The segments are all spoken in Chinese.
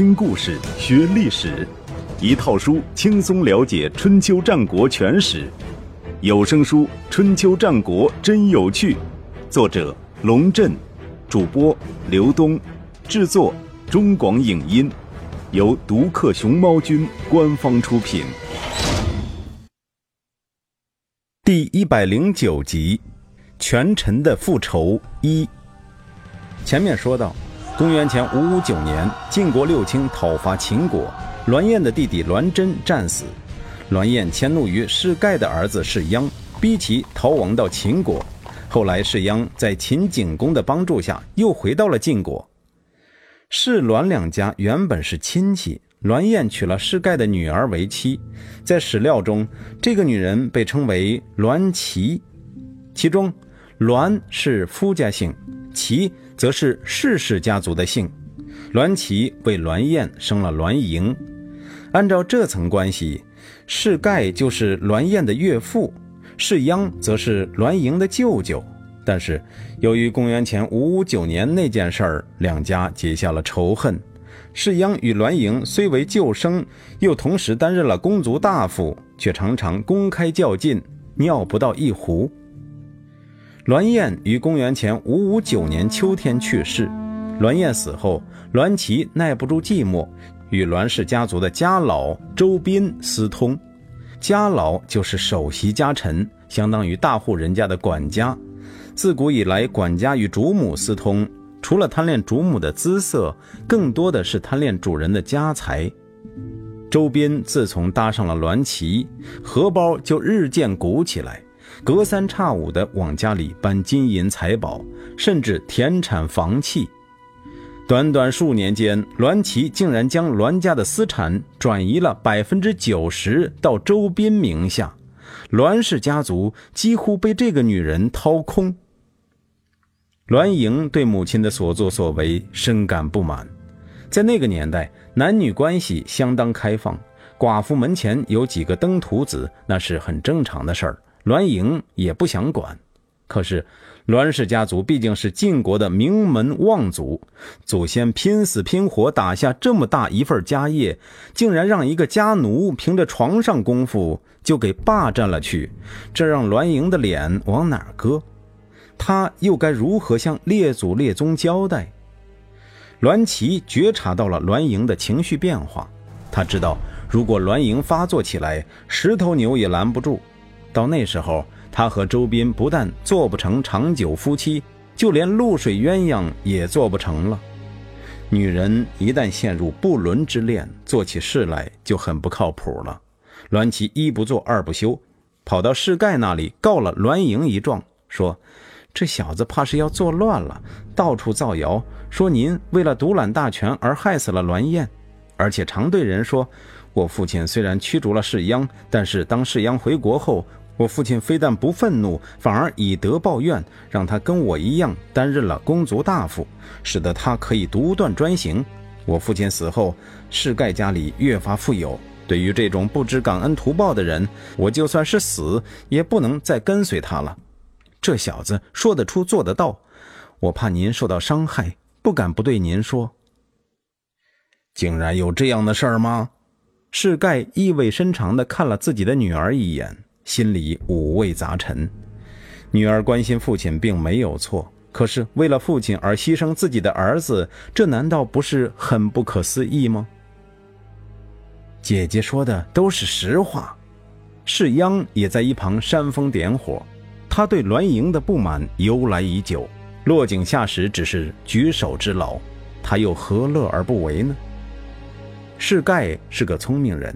听故事学历史，一套书轻松了解春秋战国全史。有声书《春秋战国真有趣》，作者龙震，主播刘东，制作中广影音，由独克熊猫君官方出品。第一百零九集，权臣的复仇一。前面说到。公元前五五九年，晋国六卿讨伐秦国，栾燕的弟弟栾真战死。栾燕迁怒于士盖的儿子士鞅，逼其逃亡到秦国。后来士鞅在秦景公的帮助下，又回到了晋国。士栾两家原本是亲戚，栾燕娶了士盖的女儿为妻。在史料中，这个女人被称为栾齐，其中栾是夫家姓，琪。则是世氏家族的姓，栾齐为栾燕生了栾盈。按照这层关系，世盖就是栾燕的岳父，世鞅则是栾盈的舅舅。但是，由于公元前五五九年那件事儿，两家结下了仇恨。世鞅与栾盈虽为旧生，又同时担任了公族大夫，却常常公开较劲，尿不到一壶。栾燕于公元前五五九年秋天去世。栾燕死后，栾齐耐不住寂寞，与栾氏家族的家老周斌私通。家老就是首席家臣，相当于大户人家的管家。自古以来，管家与主母私通，除了贪恋主母的姿色，更多的是贪恋主人的家财。周斌自从搭上了栾齐，荷包就日渐鼓起来。隔三差五地往家里搬金银财宝，甚至田产房契。短短数年间，栾齐竟然将栾家的私产转移了百分之九十到周斌名下，栾氏家族几乎被这个女人掏空。栾莹对母亲的所作所为深感不满。在那个年代，男女关系相当开放，寡妇门前有几个登徒子，那是很正常的事儿。栾盈也不想管，可是栾氏家族毕竟是晋国的名门望族，祖先拼死拼活打下这么大一份家业，竟然让一个家奴凭着床上功夫就给霸占了去，这让栾盈的脸往哪搁？他又该如何向列祖列宗交代？栾琪觉察到了栾盈的情绪变化，他知道如果栾盈发作起来，十头牛也拦不住。到那时候，他和周斌不但做不成长久夫妻，就连露水鸳鸯也做不成了。女人一旦陷入不伦之恋，做起事来就很不靠谱了。栾琪一不做二不休，跑到世盖那里告了栾莹一状，说这小子怕是要作乱了，到处造谣说您为了独揽大权而害死了栾燕，而且常对人说，我父亲虽然驱逐了世央，但是当世央回国后。我父亲非但不愤怒，反而以德报怨，让他跟我一样担任了公族大夫，使得他可以独断专行。我父亲死后，世盖家里越发富有。对于这种不知感恩图报的人，我就算是死，也不能再跟随他了。这小子说得出做得到，我怕您受到伤害，不敢不对您说。竟然有这样的事儿吗？世盖意味深长地看了自己的女儿一眼。心里五味杂陈，女儿关心父亲并没有错，可是为了父亲而牺牲自己的儿子，这难道不是很不可思议吗？姐姐说的都是实话，世央也在一旁煽风点火，他对栾盈的不满由来已久，落井下石只是举手之劳，他又何乐而不为呢？世盖是个聪明人。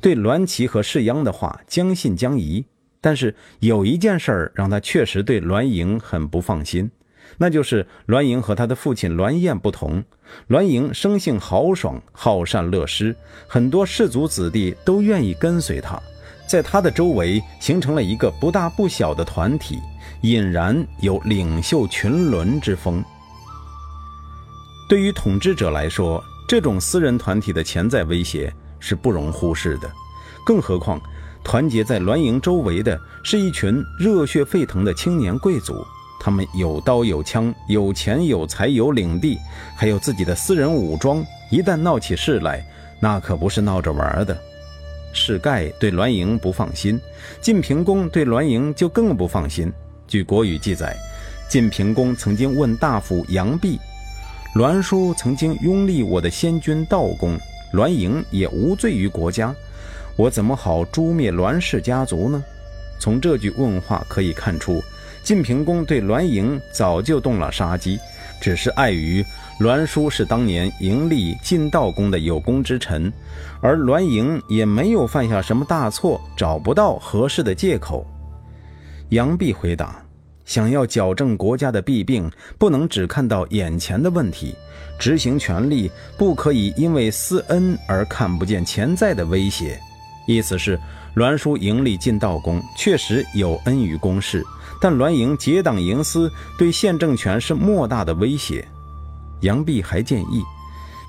对栾齐和世鞅的话将信将疑，但是有一件事儿让他确实对栾盈很不放心，那就是栾盈和他的父亲栾燕不同。栾盈生性豪爽、好善乐施，很多士族子弟都愿意跟随他，在他的周围形成了一个不大不小的团体，隐然有领袖群伦之风。对于统治者来说，这种私人团体的潜在威胁。是不容忽视的，更何况团结在栾盈周围的是一群热血沸腾的青年贵族，他们有刀有枪，有钱有财有领地，还有自己的私人武装。一旦闹起事来，那可不是闹着玩的。世盖对栾盈不放心，晋平公对栾盈就更不放心。据国语记载，晋平公曾经问大夫杨弼：“栾书曾经拥立我的先君道公，栾盈也无罪于国家，我怎么好诛灭栾氏家族呢？”从这句问话可以看出。晋平公对栾盈早就动了杀机，只是碍于栾书是当年迎立晋悼公的有功之臣，而栾盈也没有犯下什么大错，找不到合适的借口。杨弼回答：“想要矫正国家的弊病，不能只看到眼前的问题，执行权力不可以因为私恩而看不见潜在的威胁。”意思是，栾书迎立晋道公确实有恩于公事。但栾盈结党营私，对现政权是莫大的威胁。杨弼还建议，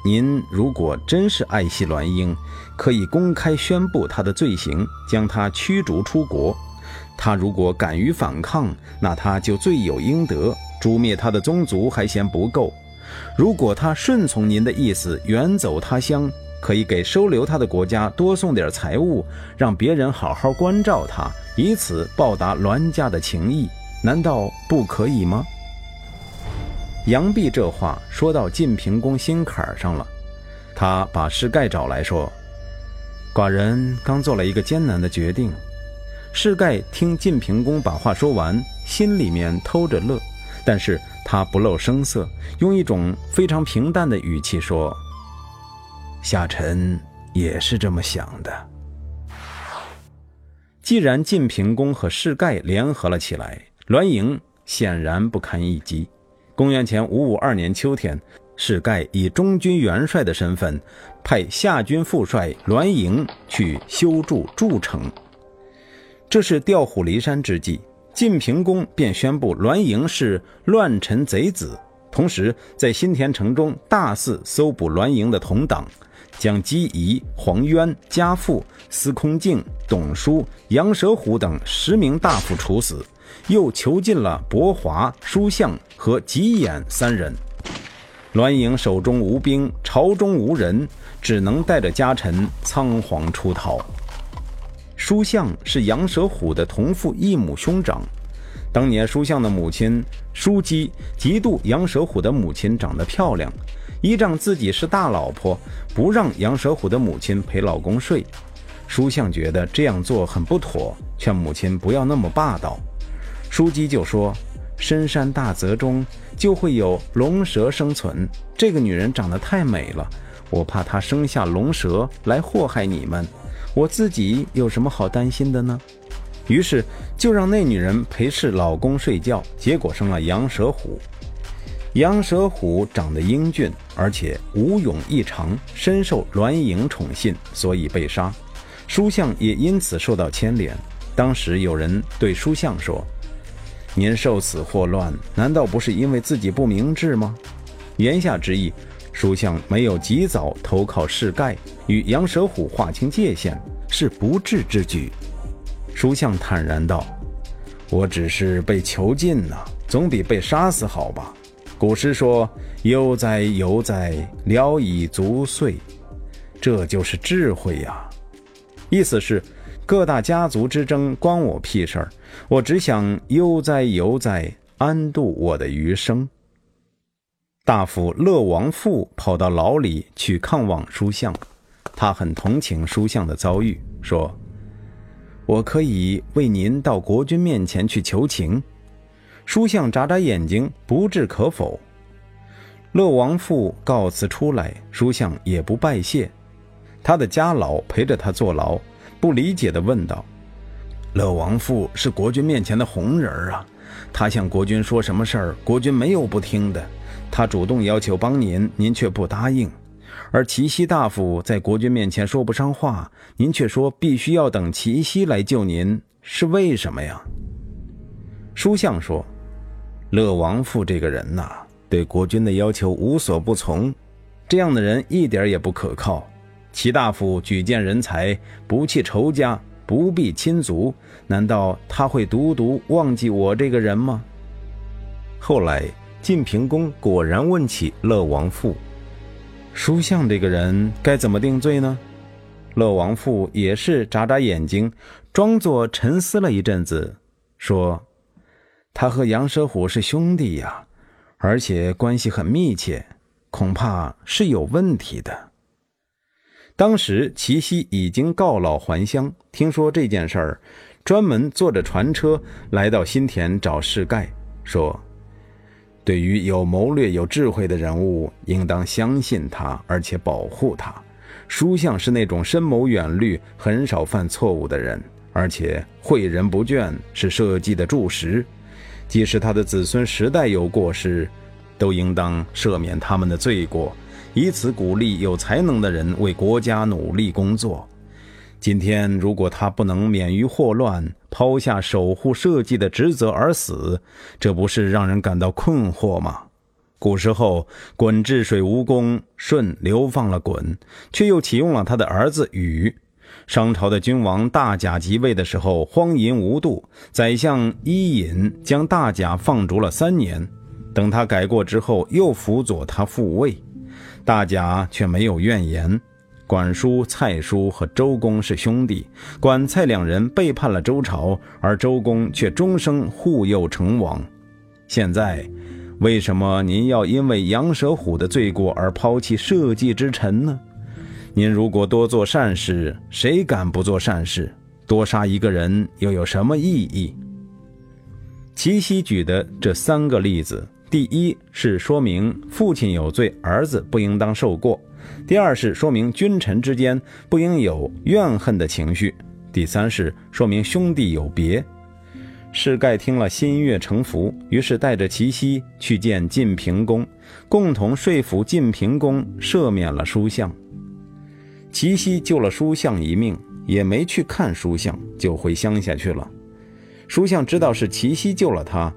您如果真是爱惜栾英，可以公开宣布他的罪行，将他驱逐出国。他如果敢于反抗，那他就罪有应得。诛灭他的宗族还嫌不够，如果他顺从您的意思，远走他乡。可以给收留他的国家多送点财物，让别人好好关照他，以此报答栾家的情谊，难道不可以吗？杨弼这话说到晋平公心坎上了，他把世盖找来说：“寡人刚做了一个艰难的决定。”世盖听晋平公把话说完，心里面偷着乐，但是他不露声色，用一种非常平淡的语气说。夏臣也是这么想的。既然晋平公和世盖联合了起来，栾盈显然不堪一击。公元前五五二年秋天，世盖以中军元帅的身份，派夏军副帅栾盈去修筑筑城。这是调虎离山之计，晋平公便宣布栾盈是乱臣贼子，同时在新田城中大肆搜捕栾盈的同党。将姬仪、黄渊、家父、司空敬、董叔、杨蛇虎等十名大夫处死，又囚禁了伯华、叔向和吉衍三人。栾盈手中无兵，朝中无人，只能带着家臣仓皇出逃。书向是杨蛇虎的同父异母兄长，当年书向的母亲书姬嫉妒杨蛇虎的母亲长得漂亮。依仗自己是大老婆，不让杨蛇虎的母亲陪老公睡。书相觉得这样做很不妥，劝母亲不要那么霸道。书姬就说：“深山大泽中就会有龙蛇生存，这个女人长得太美了，我怕她生下龙蛇来祸害你们。我自己有什么好担心的呢？”于是就让那女人陪侍老公睡觉，结果生了杨蛇虎。杨蛇虎长得英俊，而且武勇异常，深受栾盈宠信，所以被杀。书相也因此受到牵连。当时有人对书相说：“您受此祸乱，难道不是因为自己不明智吗？”言下之意，书相没有及早投靠世盖，与杨蛇虎划清界限，是不智之举。书相坦然道：“我只是被囚禁了，总比被杀死好吧。”古诗说：“悠哉悠哉，聊以足岁。”这就是智慧呀。意思是，各大家族之争关我屁事儿，我只想悠哉悠哉，安度我的余生。大夫乐王父跑到牢里去看望书相，他很同情书相的遭遇，说：“我可以为您到国君面前去求情。”书相眨眨眼睛，不置可否。乐王父告辞出来，书相也不拜谢。他的家老陪着他坐牢，不理解地问道：“乐王父是国君面前的红人啊，他向国君说什么事儿，国君没有不听的。他主动要求帮您，您却不答应；而齐熙大夫在国君面前说不上话，您却说必须要等齐熙来救您，是为什么呀？”书相说。乐王父这个人呐，对国君的要求无所不从，这样的人一点也不可靠。齐大夫举荐人才，不弃仇家，不避亲族，难道他会独独忘记我这个人吗？后来晋平公果然问起乐王父，书相这个人该怎么定罪呢？乐王父也是眨眨眼睛，装作沉思了一阵子，说：“他和杨蛇虎是兄弟呀，而且关系很密切，恐怕是有问题的。”当时齐奚已经告老还乡，听说这件事儿，专门坐着船车来到新田找士盖，说：“对于有谋略、有智慧的人物，应当相信他，而且保护他。”书相是那种深谋远虑、很少犯错误的人，而且诲人不倦，是社稷的柱石。即使他的子孙时代有过失，都应当赦免他们的罪过，以此鼓励有才能的人为国家努力工作。今天如果他不能免于祸乱，抛下守护社稷的职责而死，这不是让人感到困惑吗？古时候，鲧治水无功，舜流放了鲧，却又启用了他的儿子禹。商朝的君王大甲即位的时候，荒淫无度，宰相伊尹将大甲放逐了三年。等他改过之后，又辅佐他复位，大甲却没有怨言。管叔、蔡叔和周公是兄弟，管蔡两人背叛了周朝，而周公却终生护佑成王。现在。为什么您要因为杨蛇虎的罪过而抛弃社稷之臣呢？您如果多做善事，谁敢不做善事？多杀一个人又有什么意义？齐奚举的这三个例子，第一是说明父亲有罪，儿子不应当受过；第二是说明君臣之间不应有怨恨的情绪；第三是说明兄弟有别。士盖听了，心悦诚服，于是带着齐奚去见晋平公，共同说服晋平公赦免了书相。齐奚救了书相一命，也没去看书相，就回乡下去了。书相知道是齐奚救了他，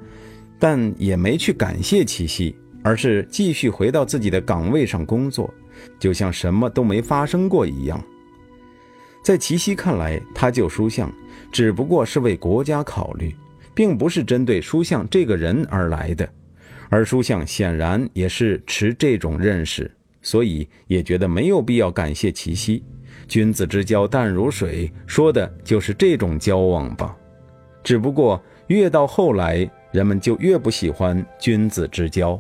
但也没去感谢齐奚，而是继续回到自己的岗位上工作，就像什么都没发生过一样。在齐奚看来，他救书相只不过是为国家考虑。并不是针对书相这个人而来的，而书相显然也是持这种认识，所以也觉得没有必要感谢齐奚。君子之交淡如水，说的就是这种交往吧。只不过越到后来，人们就越不喜欢君子之交。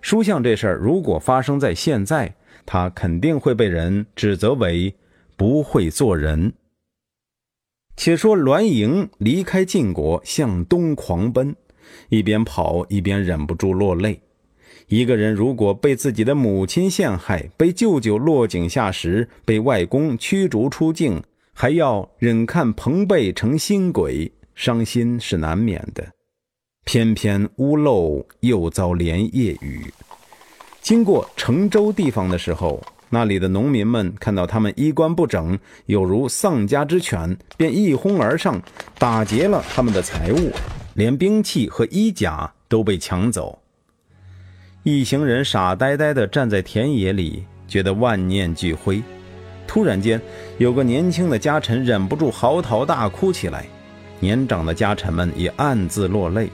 书相这事儿如果发生在现在，他肯定会被人指责为不会做人。且说栾盈离开晋国，向东狂奔，一边跑一边忍不住落泪。一个人如果被自己的母亲陷害，被舅舅落井下石，被外公驱逐出境，还要忍看朋辈成新鬼，伤心是难免的。偏偏屋漏又遭连夜雨。经过成州地方的时候。那里的农民们看到他们衣冠不整，有如丧家之犬，便一哄而上，打劫了他们的财物，连兵器和衣甲都被抢走。一行人傻呆呆地站在田野里，觉得万念俱灰。突然间，有个年轻的家臣忍不住嚎啕大哭起来，年长的家臣们也暗自落泪。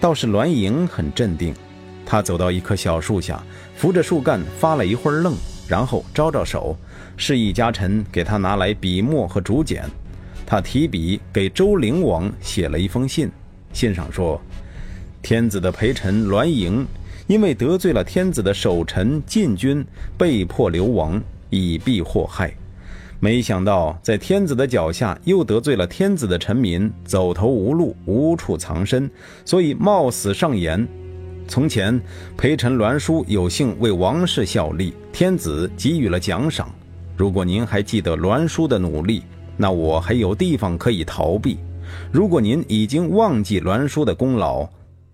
倒是栾盈很镇定，他走到一棵小树下，扶着树干发了一会儿愣。然后招招手，示意家臣给他拿来笔墨和竹简。他提笔给周灵王写了一封信，信上说：“天子的陪臣栾盈，因为得罪了天子的守臣晋军，被迫流亡，以避祸害。没想到在天子的脚下，又得罪了天子的臣民，走投无路，无处藏身，所以冒死上言。”从前，陪臣栾书有幸为王室效力，天子给予了奖赏。如果您还记得栾书的努力，那我还有地方可以逃避；如果您已经忘记栾书的功劳，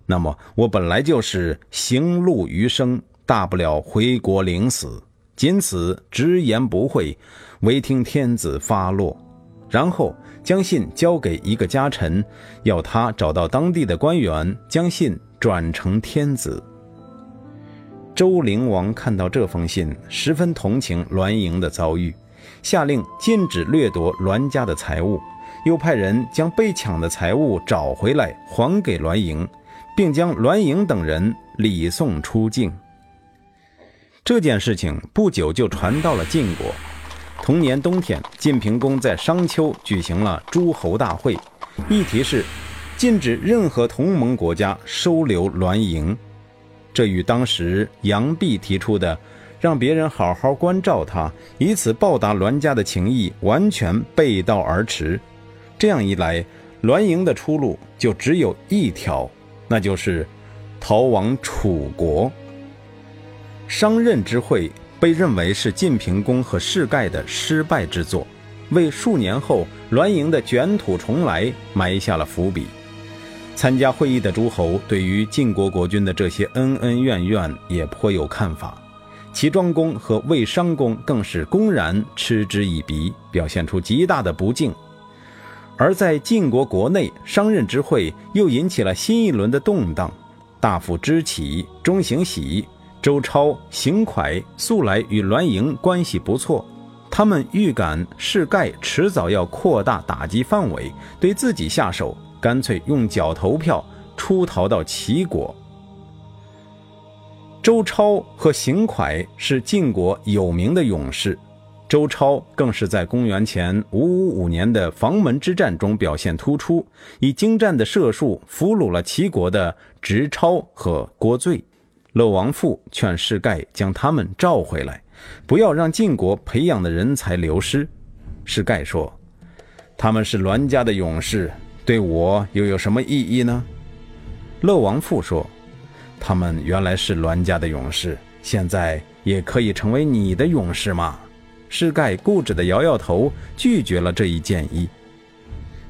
那么我本来就是行路余生，大不了回国领死，仅此直言不讳，唯听天子发落。然后将信交给一个家臣，要他找到当地的官员，将信。转成天子。周灵王看到这封信，十分同情栾盈的遭遇，下令禁止掠夺栾家的财物，又派人将被抢的财物找回来还给栾盈，并将栾盈等人礼送出境。这件事情不久就传到了晋国。同年冬天，晋平公在商丘举行了诸侯大会，议题是禁止任何同盟国家收留栾盈。这与当时杨弼提出的让别人好好关照他，以此报答栾家的情谊完全背道而驰。这样一来，栾盈的出路就只有一条，那就是逃往楚国。商任之会被认为是晋平公和士盖的失败之作，为数年后栾盈的卷土重来埋下了伏笔。参加会议的诸侯对于晋国国君的这些恩恩怨怨也颇有看法，齐庄公和魏商公更是公然嗤之以鼻，表现出极大的不敬。而在晋国国内，商任之会又引起了新一轮的动荡。大夫知起、钟行喜、周超、邢蒯素来与栾盈关系不错，他们预感士盖迟早要扩大打击范围，对自己下手，干脆用脚投票出逃到齐国。周超和邢蒯是晋国有名的勇士。周超更是在公元前五五五年的房门之战中表现突出，以精湛的射术俘虏了齐国的直超和郭醉。乐王父劝士盖将他们召回来，不要让晋国培养的人才流失。士盖说：“他们是栾家的勇士，对我又有什么意义呢？”乐王父说：“他们原来是栾家的勇士，现在也可以成为你的勇士吗？”士盖固执地摇摇头，拒绝了这一建议。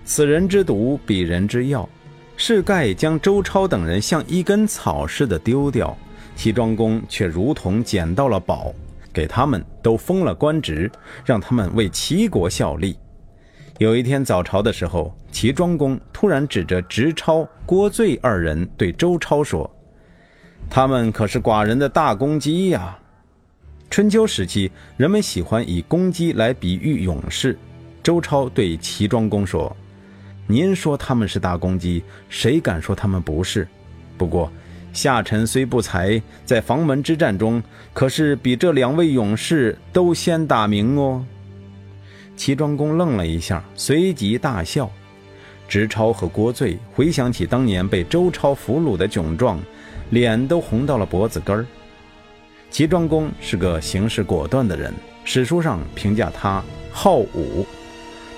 此人之毒，彼人之药。士盖将周超等人像一根草似的丢掉，齐庄公却如同捡到了宝，给他们都封了官职，让他们为齐国效力。有一天早朝的时候，齐庄公突然指着直超、郭醉二人对周超说：“他们可是寡人的大公鸡呀！”春秋时期，人们喜欢以公鸡来比喻勇士。周超对齐庄公说：“您说他们是大公鸡，谁敢说他们不是？不过，下臣虽不才，在房门之战中，可是比这两位勇士都先打鸣哦。”齐庄公愣了一下，随即大笑。直超和郭醉回想起当年被周超俘虏的窘状，脸都红到了脖子根儿。齐庄公是个行事果断的人，史书上评价他好武，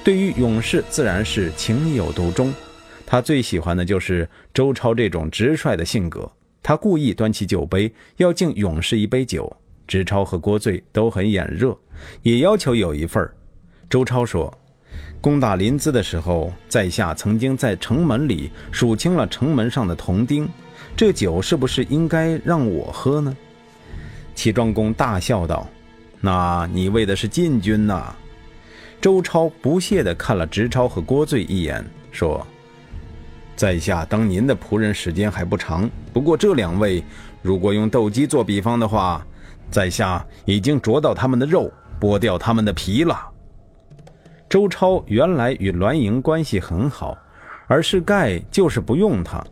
对于勇士自然是情有独钟。他最喜欢的就是周超这种直率的性格。他故意端起酒杯要敬勇士一杯酒，直超和郭醉都很眼热，也要求有一份周超说：“攻打临淄的时候，在下曾经在城门里数清了城门上的铜钉，这酒是不是应该让我喝呢？”齐庄公大笑道：“那你为的是晋军呐？”周超不屑地看了直超和郭醉一眼，说：“在下当您的仆人时间还不长，不过这两位，如果用斗鸡做比方的话，在下已经啄到他们的肉，剥掉他们的皮了。”周超原来与栾盈关系很好，而是盖就是不用他，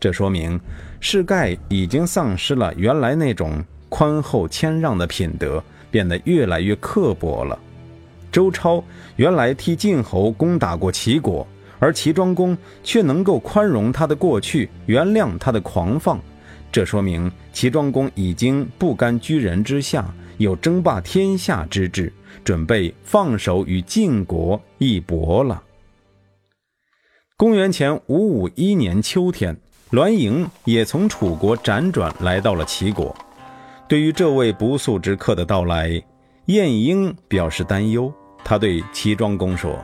这说明是盖已经丧失了原来那种。宽厚谦让的品德变得越来越刻薄了。周超原来替晋侯攻打过齐国，而齐庄公却能够宽容他的过去，原谅他的狂放，这说明齐庄公已经不甘居人之下，有争霸天下之志，准备放手与晋国一搏了。公元前五五一年秋天，栾盈也从楚国辗转来到了齐国。对于这位不速之客的到来，晏婴表示担忧。他对齐庄公说：“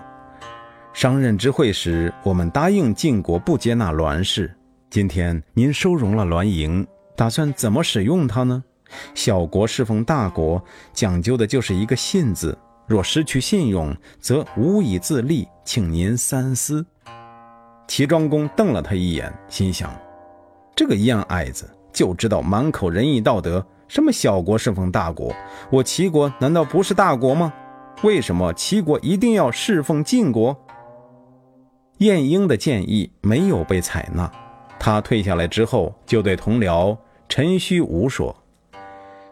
商任之会时，我们答应晋国不接纳栾氏。今天您收容了栾盈，打算怎么使用他呢？小国侍奉大国，讲究的就是一个信字。若失去信用，则无以自立，请您三思。”齐庄公瞪了他一眼，心想：这个燕矮子就知道满口仁义道德。什么小国侍奉大国？我齐国难道不是大国吗？为什么齐国一定要侍奉晋国？晏婴的建议没有被采纳，他退下来之后，就对同僚陈虚吴说：“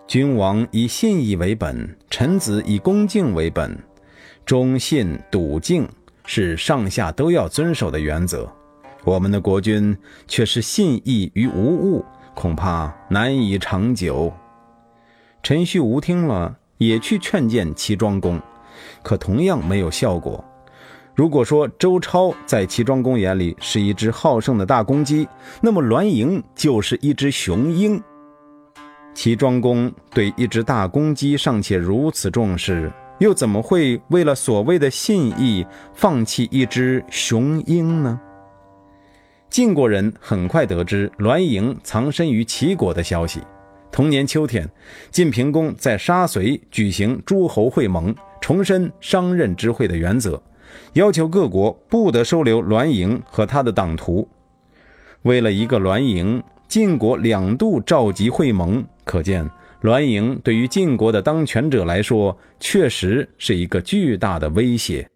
君王以信义为本，臣子以恭敬为本，忠信笃敬是上下都要遵守的原则。我们的国君却是信义于无物，恐怕难以长久。”陈旭吴听了，也去劝谏齐庄公，可同样没有效果。如果说周超在齐庄公眼里是一只好胜的大公鸡，那么栾盈就是一只雄鹰。齐庄公对一只大公鸡尚且如此重视，又怎么会为了所谓的信义放弃一只雄鹰呢？晋国人很快得知栾盈藏身于齐国的消息。同年秋天，晋平公在沙随举行诸侯会盟，重申商任之会的原则。要求各国不得收留栾盈和他的党徒。为了一个栾盈，晋国两度召集会盟，可见栾盈对于晋国的当权者来说，确实是一个巨大的威胁。